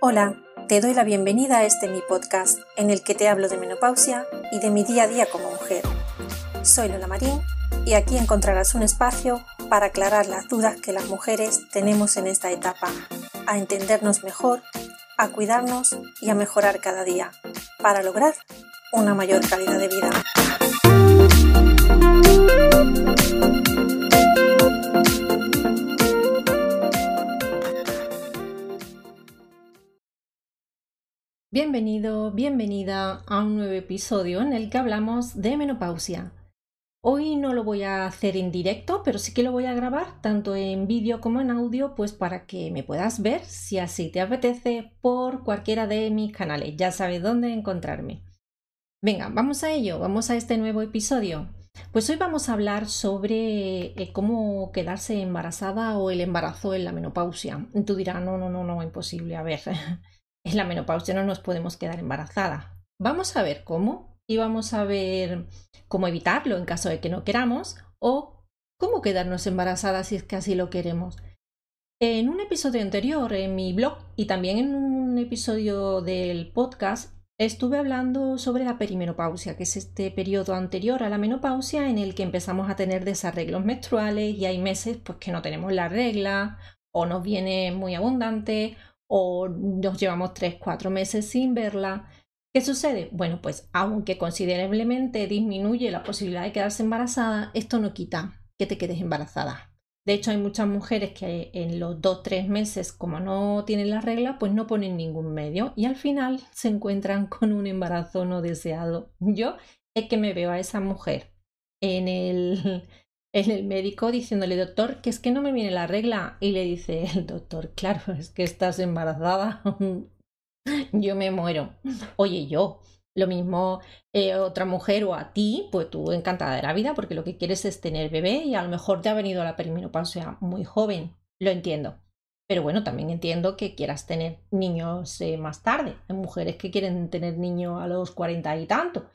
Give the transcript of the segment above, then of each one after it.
Hola, te doy la bienvenida a este mi podcast en el que te hablo de menopausia y de mi día a día como mujer. Soy Lola Marín y aquí encontrarás un espacio para aclarar las dudas que las mujeres tenemos en esta etapa, a entendernos mejor, a cuidarnos y a mejorar cada día para lograr una mayor calidad de vida. Bienvenido, bienvenida a un nuevo episodio en el que hablamos de menopausia. Hoy no lo voy a hacer en directo, pero sí que lo voy a grabar tanto en vídeo como en audio, pues para que me puedas ver si así te apetece por cualquiera de mis canales. Ya sabes dónde encontrarme. Venga, vamos a ello, vamos a este nuevo episodio. Pues hoy vamos a hablar sobre eh, cómo quedarse embarazada o el embarazo en la menopausia. Tú dirás, no, no, no, no, imposible. A ver, en la menopausia no nos podemos quedar embarazada. Vamos a ver cómo y vamos a ver cómo evitarlo en caso de que no queramos o cómo quedarnos embarazadas si es que así lo queremos. En un episodio anterior en mi blog y también en un episodio del podcast estuve hablando sobre la perimenopausia, que es este periodo anterior a la menopausia en el que empezamos a tener desarreglos menstruales y hay meses pues que no tenemos la regla o nos viene muy abundante o nos llevamos 3-4 meses sin verla. ¿Qué sucede? Bueno, pues aunque considerablemente disminuye la posibilidad de quedarse embarazada, esto no quita que te quedes embarazada. De hecho, hay muchas mujeres que en los 2-3 meses, como no tienen la regla, pues no ponen ningún medio y al final se encuentran con un embarazo no deseado. Yo es que me veo a esa mujer en el, el médico diciéndole, doctor, que es que no me viene la regla. Y le dice el doctor, claro, es que estás embarazada. yo me muero. Oye, yo, lo mismo eh, otra mujer o a ti, pues tú encantada de la vida porque lo que quieres es tener bebé y a lo mejor te ha venido la perimenopausia muy joven. Lo entiendo. Pero bueno, también entiendo que quieras tener niños eh, más tarde. Hay mujeres que quieren tener niños a los cuarenta y tanto.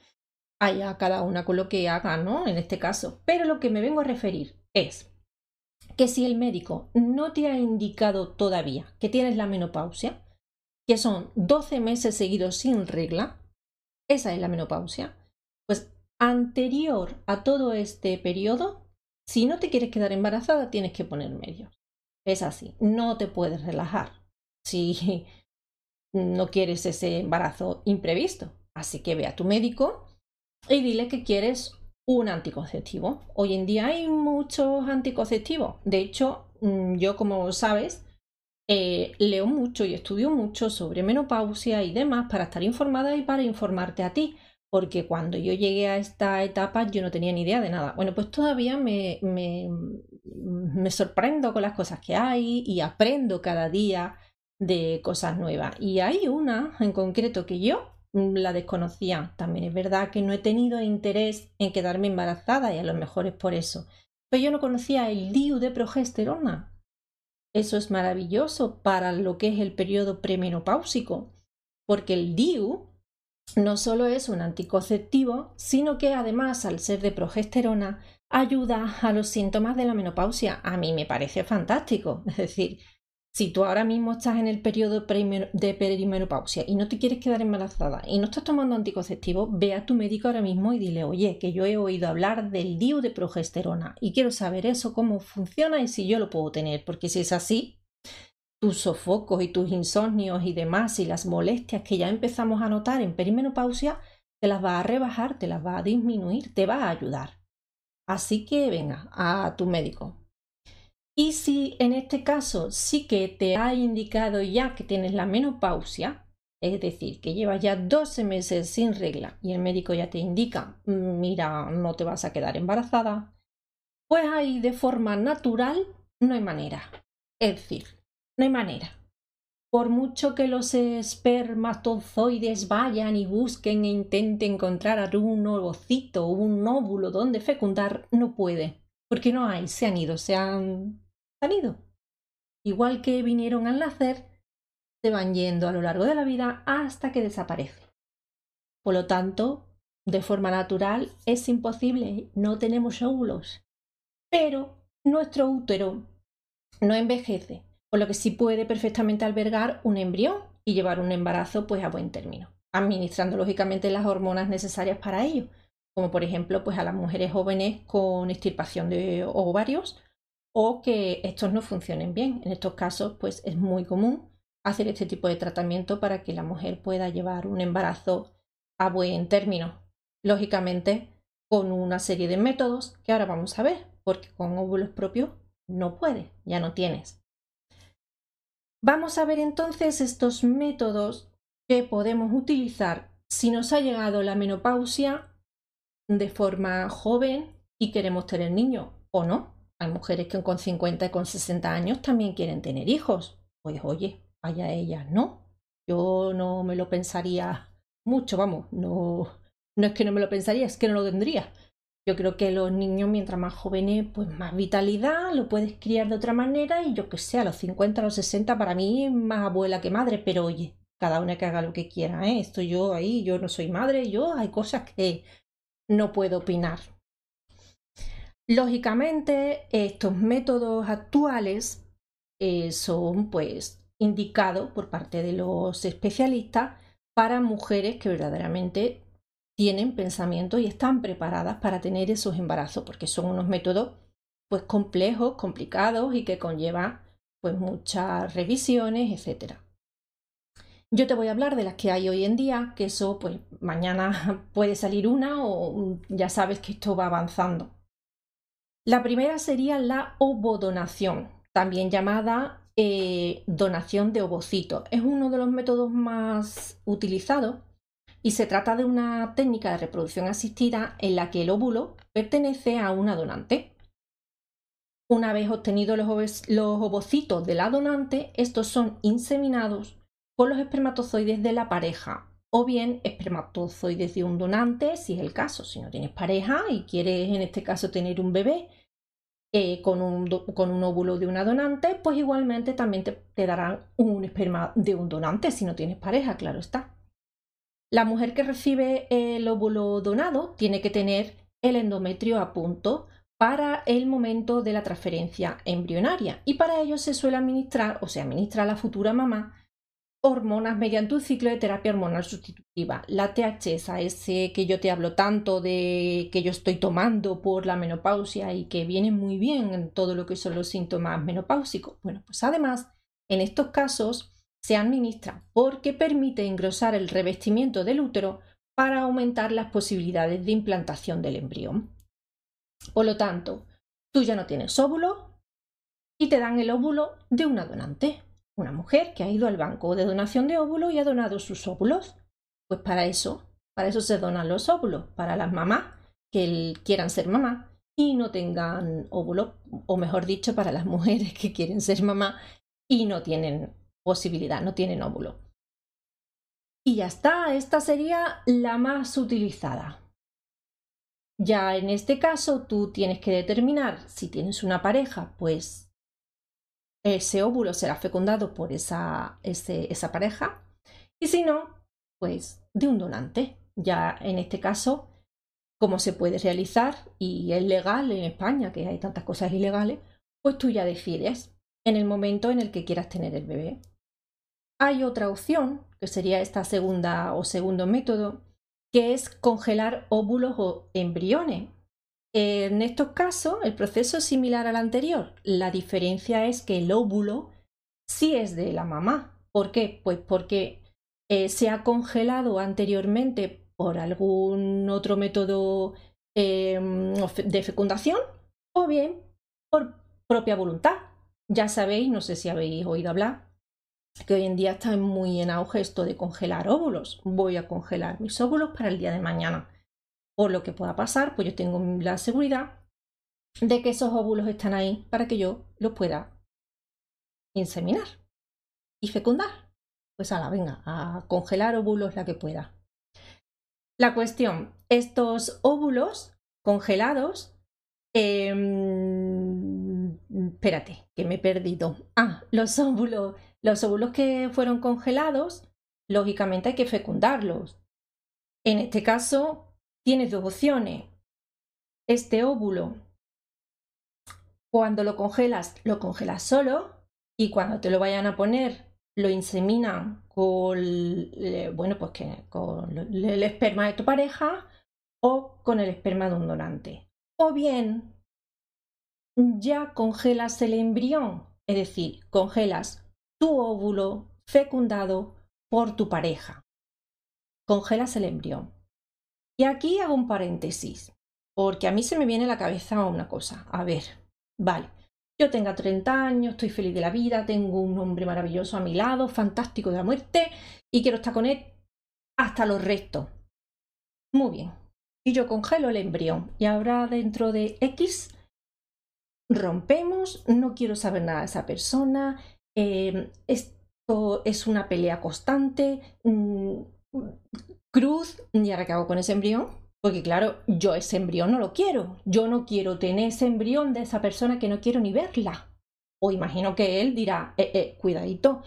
Allá cada una con lo que haga, ¿no? En este caso. Pero lo que me vengo a referir es que si el médico no te ha indicado todavía que tienes la menopausia, que son 12 meses seguidos sin regla, esa es la menopausia, pues anterior a todo este periodo, si no te quieres quedar embarazada, tienes que poner medios. Es así, no te puedes relajar si no quieres ese embarazo imprevisto. Así que ve a tu médico y dile que quieres un anticonceptivo. Hoy en día hay muchos anticonceptivos. De hecho, mm, yo como sabes, eh, leo mucho y estudio mucho sobre menopausia y demás para estar informada y para informarte a ti, porque cuando yo llegué a esta etapa yo no tenía ni idea de nada. Bueno, pues todavía me, me, me sorprendo con las cosas que hay y aprendo cada día de cosas nuevas. Y hay una en concreto que yo la desconocía. También es verdad que no he tenido interés en quedarme embarazada y a lo mejor es por eso. Pero yo no conocía el DIU de progesterona eso es maravilloso para lo que es el periodo premenopáusico, porque el DIU no solo es un anticonceptivo, sino que además, al ser de progesterona, ayuda a los síntomas de la menopausia. A mí me parece fantástico. Es decir, si tú ahora mismo estás en el periodo de perimenopausia y no te quieres quedar embarazada y no estás tomando anticonceptivo, ve a tu médico ahora mismo y dile, oye, que yo he oído hablar del DIU de progesterona y quiero saber eso, cómo funciona y si yo lo puedo tener, porque si es así, tus sofocos y tus insomnios y demás y las molestias que ya empezamos a notar en perimenopausia, te las va a rebajar, te las va a disminuir, te va a ayudar. Así que venga a tu médico, y si en este caso sí que te ha indicado ya que tienes la menopausia, es decir, que llevas ya 12 meses sin regla y el médico ya te indica, mira, no te vas a quedar embarazada, pues ahí de forma natural no hay manera. Es decir, no hay manera. Por mucho que los espermatozoides vayan y busquen e intenten encontrar un ovocito o un óvulo donde fecundar, no puede. Porque no hay, se han ido, se han Igual que vinieron al nacer, se van yendo a lo largo de la vida hasta que desaparecen. Por lo tanto, de forma natural es imposible, no tenemos óvulos. Pero nuestro útero no envejece, por lo que sí puede perfectamente albergar un embrión y llevar un embarazo pues a buen término, administrando lógicamente las hormonas necesarias para ello, como por ejemplo pues a las mujeres jóvenes con extirpación de ovarios o que estos no funcionen bien. En estos casos pues es muy común hacer este tipo de tratamiento para que la mujer pueda llevar un embarazo a buen término. Lógicamente con una serie de métodos que ahora vamos a ver, porque con óvulos propios no puede, ya no tienes. Vamos a ver entonces estos métodos que podemos utilizar si nos ha llegado la menopausia de forma joven y queremos tener niños o no. Hay mujeres que con 50 y con 60 años también quieren tener hijos. Pues oye, vaya ellas, ¿no? Yo no me lo pensaría mucho, vamos, no, no es que no me lo pensaría, es que no lo tendría. Yo creo que los niños, mientras más jóvenes, pues más vitalidad, lo puedes criar de otra manera y yo que sé, a los 50, a los 60, para mí más abuela que madre, pero oye, cada una que haga lo que quiera, ¿eh? Esto yo ahí, yo no soy madre, yo hay cosas que no puedo opinar. Lógicamente, estos métodos actuales eh, son pues indicados por parte de los especialistas para mujeres que verdaderamente tienen pensamiento y están preparadas para tener esos embarazos, porque son unos métodos pues complejos, complicados y que conllevan pues muchas revisiones, etcétera. Yo te voy a hablar de las que hay hoy en día, que eso pues mañana puede salir una o ya sabes que esto va avanzando. La primera sería la ovodonación, también llamada eh, donación de ovocitos. Es uno de los métodos más utilizados y se trata de una técnica de reproducción asistida en la que el óvulo pertenece a una donante. Una vez obtenidos los, los ovocitos de la donante, estos son inseminados con los espermatozoides de la pareja o bien espermatozoides de un donante, si es el caso, si no tienes pareja y quieres en este caso tener un bebé eh, con, un, con, un, óvulo de una donante, pues igualmente también te, te darán un esperma de un donante si no tienes pareja, claro está. La mujer que recibe el óvulo donado tiene que tener el endometrio a punto para el momento de la transferencia embrionaria y para ello se suele administrar o se administra a la futura mamá hormonas mediante un ciclo de terapia hormonal sustitutiva. La THSA, ese que yo te hablo tanto de que yo estoy tomando por la menopausia y que viene muy bien en todo lo que son los síntomas menopáusicos. Bueno, pues además, en estos casos se administra porque permite engrosar el revestimiento del útero para aumentar las posibilidades de implantación del embrión. Por lo tanto, tú ya no tienes óvulo y te dan el óvulo de una donante, una mujer que ha ido al banco de donación de óvulos y ha donado sus óvulos. Pues para eso, para eso se donan los óvulos, para las mamás que quieran ser mamá y no tengan óvulo, o mejor dicho, para las mujeres que quieren ser mamá y no tienen posibilidad, no tienen óvulo. Y ya está, esta sería la más utilizada. Ya en este caso tú tienes que determinar si tienes una pareja, pues ese óvulo será fecundado por esa, esa pareja y si no, pues de un donante. Ya en este caso, como se puede realizar y es legal en España, que hay tantas cosas ilegales, pues tú ya decides en el momento en el que quieras tener el bebé. Hay otra opción, que sería esta segunda o segundo método, que es congelar óvulos o embriones. En estos casos, el proceso es similar al anterior. La diferencia es que el óvulo sí es de la mamá. ¿Por qué? Pues porque eh, se ha congelado anteriormente por algún otro método em, de fecundación o bien por propia voluntad. Ya sabéis, no sé si habéis oído hablar, que hoy en día está muy en auge esto de congelar óvulos. Voy a congelar mis óvulos para el día de mañana. Por lo que pueda pasar, pues yo tengo la seguridad de que esos óvulos están ahí para que yo los pueda inseminar y fecundar. Pues a la venga, a congelar óvulos la que pueda. La cuestión, estos óvulos congelados, em, espérate, que me he perdido. Ah, los óvulos los óvulos que fueron congelados, lógicamente hay que fecundarlos. En este caso, tienes dos opciones. Este óvulo, cuando lo congelas, lo congelas solo y cuando te lo vayan a poner, lo inseminan con, bueno, pues con el esperma de tu pareja o con el esperma de un donante. O bien, ya congelas el embrión, es decir, congelas tu óvulo fecundado por tu pareja. Congelas el embrión. Y aquí hago un paréntesis, porque a mí se me viene a la cabeza una cosa. A ver, vale, yo tengo 30 años, estoy feliz de la vida, tengo un hombre maravilloso a mi lado, fantástico de la muerte, y quiero estar con él hasta los restos. Muy bien. Y yo congelo el embrión. Y ahora dentro de X rompemos, no quiero saber nada de esa persona, em, esto es una pelea constante, mm, cruz, y ahora qué hago con ese embrión, porque claro, yo ese embrión no lo quiero. Yo no quiero tener ese embrión de esa persona que no quiero ni verla. O imagino que él dirá, eh, eh, cuidadito,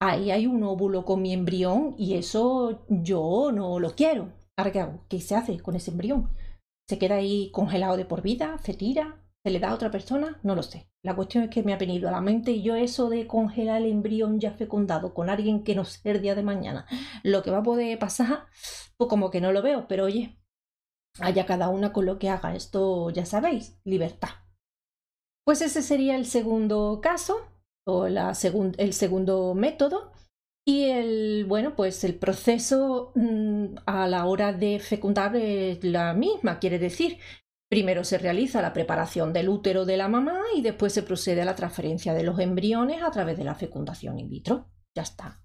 ahí hay un óvulo con mi embrión y eso yo no lo quiero. Ahora, ¿qué hago? ¿Qué se hace con ese embrión? ¿Se queda ahí congelado de por vida? ¿Se tira? ¿Se le da a otra persona? No lo sé. La cuestión es que me ha venido a la mente y yo eso de congelar el embrión ya fecundado con alguien que no sé el día de mañana, lo que va a poder pasar, pues como que no lo veo, pero oye, Haya cada una con lo que haga. Esto ya sabéis, libertad. Pues ese sería el segundo caso o la el segundo método. Y el, bueno, pues el proceso mm, a la hora de fecundar es la misma, quiere decir, primero se realiza la preparación del útero de la mamá y después se procede a la transferencia de los embriones a través de la fecundación in vitro. Ya está.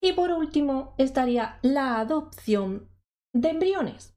Y por último estaría la adopción de embriones.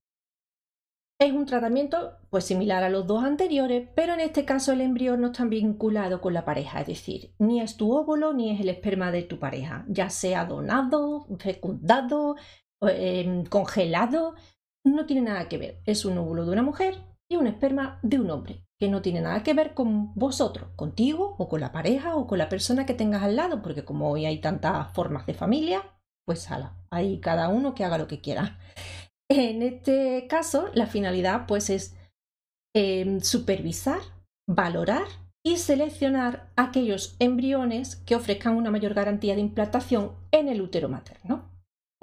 Es un tratamiento pues similar a los dos anteriores, pero en este caso el embrión no está vinculado con la pareja, es decir, ni es tu óvulo ni es el esperma de tu pareja, ya sea donado, fecundado, em, congelado, no tiene nada que ver. Es un óvulo de una mujer y un esperma de un hombre, que no tiene nada que ver con vosotros, contigo o con la pareja o con la persona que tengas al lado, porque como hoy hay tantas formas de familia, pues ala, hay cada uno que haga lo que quiera. En este caso, la finalidad pues es em, supervisar, valorar y seleccionar aquellos embriones que ofrezcan una mayor garantía de implantación en el útero materno.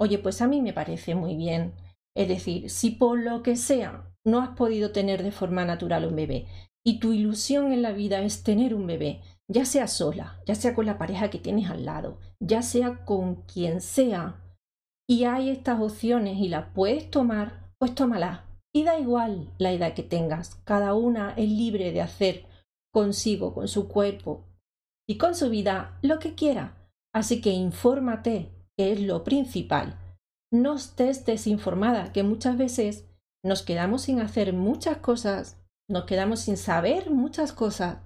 Oye, pues a mí me parece muy bien. Es decir, si por lo que sea no has podido tener de forma natural un bebé y tu ilusión en la vida es tener un bebé, ya sea sola, ya sea con la pareja que tienes al lado, ya sea con quien sea, y hay estas opciones y las puedes tomar, pues tómala. Y da igual la edad que tengas, cada una es libre de hacer consigo, con su cuerpo y con su vida lo que quiera. Así que infórmate, que es lo principal. No estés desinformada, que muchas veces nos quedamos sin hacer muchas cosas, nos quedamos sin saber muchas cosas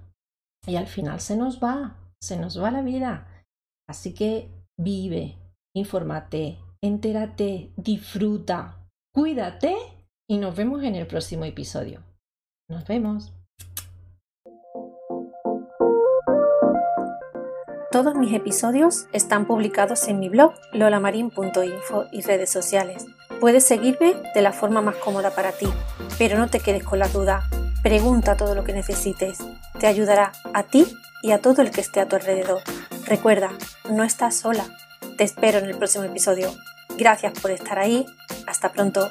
y al final se nos va, se nos va la vida. Así que vive, infórmate, entérate, disfruta, cuídate y nos vemos en el próximo episodio. Nos vemos. Todos mis episodios están publicados en mi blog lolamarin.info y redes sociales. Puedes seguirme de la forma más cómoda para ti, pero no te quedes con la duda. Pregunta todo lo que necesites. Te ayudará a ti y a todo el que esté a tu alrededor. Recuerda, no estás sola. Te espero en el próximo episodio. Gracias por estar ahí. Hasta pronto.